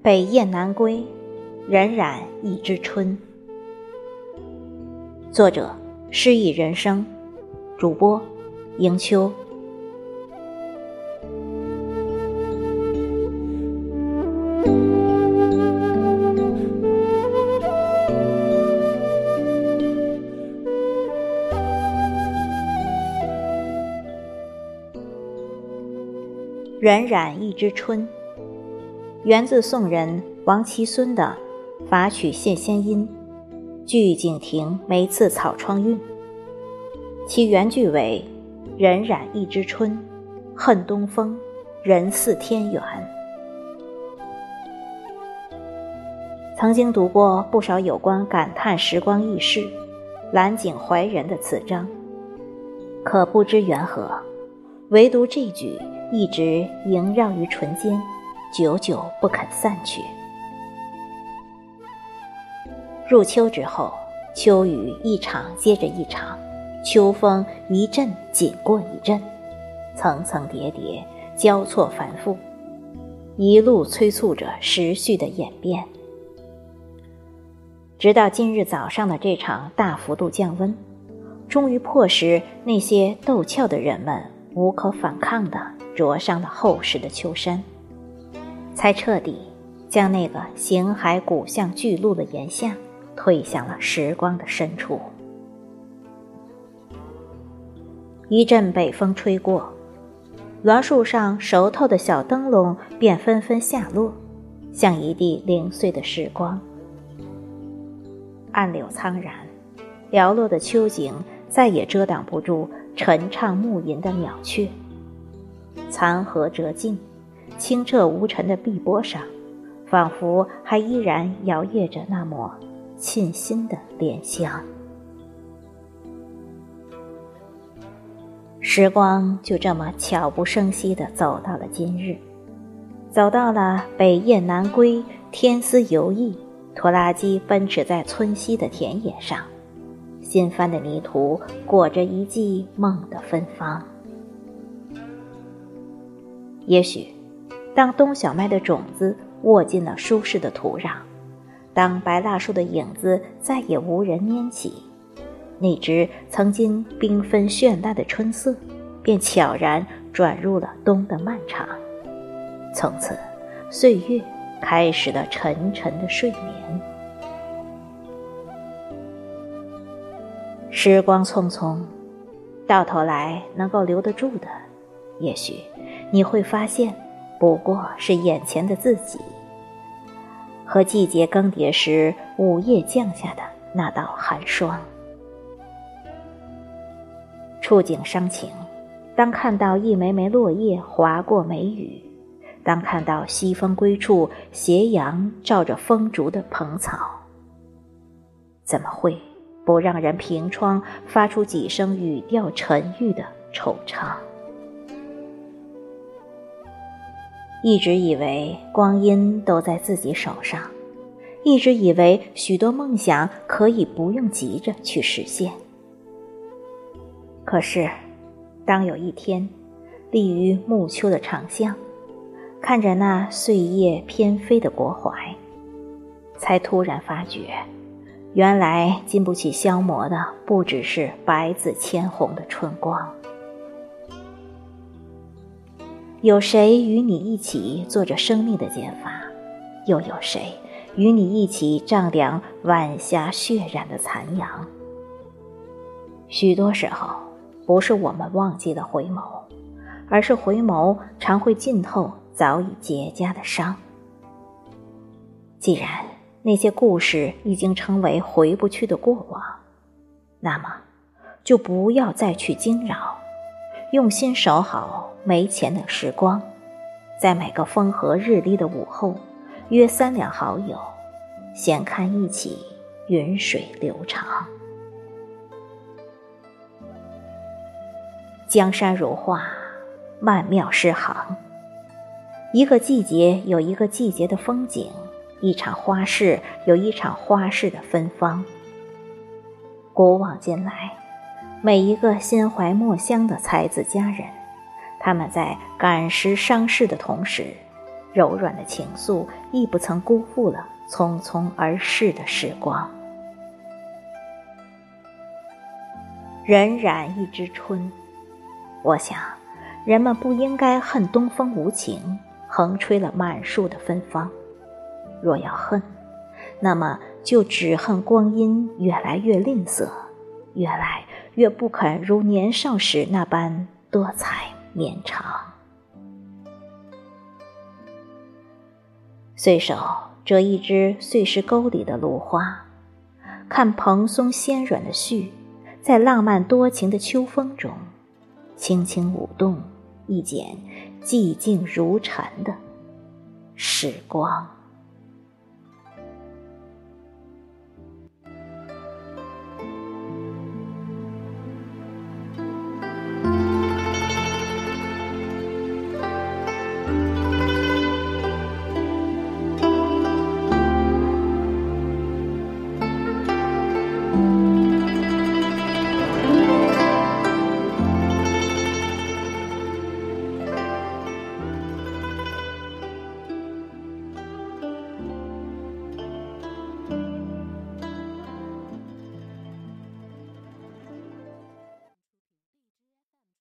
北雁南归，荏苒一枝春。作者：诗意人生，主播：迎秋。荏苒一枝春。源自宋人王其孙的《法曲谢仙音》，句景亭梅次草窗韵。其原句为“荏苒一枝春，恨东风，人似天远”。曾经读过不少有关感叹时光易逝、揽景怀人的词章，可不知缘何，唯独这句一直萦绕于唇间。久久不肯散去。入秋之后，秋雨一场接着一场，秋风一阵紧过一阵，层层叠叠，交错繁复，一路催促着时序的演变。直到今日早上的这场大幅度降温，终于迫使那些斗俏的人们无可反抗地着上了厚实的秋衫。才彻底将那个形骸骨相巨鹿的岩像推向了时光的深处。一阵北风吹过，栾树上熟透的小灯笼便纷纷下落，像一地零碎的时光。暗柳苍然，寥落的秋景再也遮挡不住晨唱暮吟的鸟雀。残荷折尽。清澈无尘的碧波上，仿佛还依然摇曳着那抹沁心的莲香。时光就这么悄不声息地走到了今日，走到了北雁南归、天丝游弋、拖拉机奔驰在村西的田野上，新翻的泥土裹着一季梦的芬芳。也许。当冬小麦的种子握进了舒适的土壤，当白蜡树的影子再也无人拈起，那只曾经缤纷绚烂的春色，便悄然转入了冬的漫长。从此，岁月开始了沉沉的睡眠。时光匆匆，到头来能够留得住的，也许你会发现。不过是眼前的自己，和季节更迭时午夜降下的那道寒霜。触景伤情，当看到一枚枚落叶划过眉宇，当看到西风归处斜阳照着风烛的蓬草，怎么会不让人凭窗发出几声语调沉郁的惆怅？一直以为光阴都在自己手上，一直以为许多梦想可以不用急着去实现。可是，当有一天，立于暮秋的长巷，看着那碎叶翩飞的国怀，才突然发觉，原来经不起消磨的不只是百紫千红的春光。有谁与你一起做着生命的减法？又有谁与你一起丈量晚霞血染的残阳？许多时候，不是我们忘记了回眸，而是回眸常会浸透早已结痂的伤。既然那些故事已经成为回不去的过往，那么就不要再去惊扰，用心守好。没钱的时光，在每个风和日丽的午后，约三两好友，闲看一起云水流长。江山如画，曼妙诗行。一个季节有一个季节的风景，一场花事有一场花事的芬芳。古往今来，每一个心怀墨香的才子佳人，他们在感时伤逝的同时，柔软的情愫亦不曾辜负了匆匆而逝的时光。人染一枝春，我想，人们不应该恨东风无情，横吹了满树的芬芳。若要恨，那么就只恨光阴越来越吝啬，越来越不肯如年少时那般多彩绵长。随手折一枝碎石沟里的芦花，看蓬松纤软的絮，在浪漫多情的秋风中，轻轻舞动，一剪寂静如尘的时光。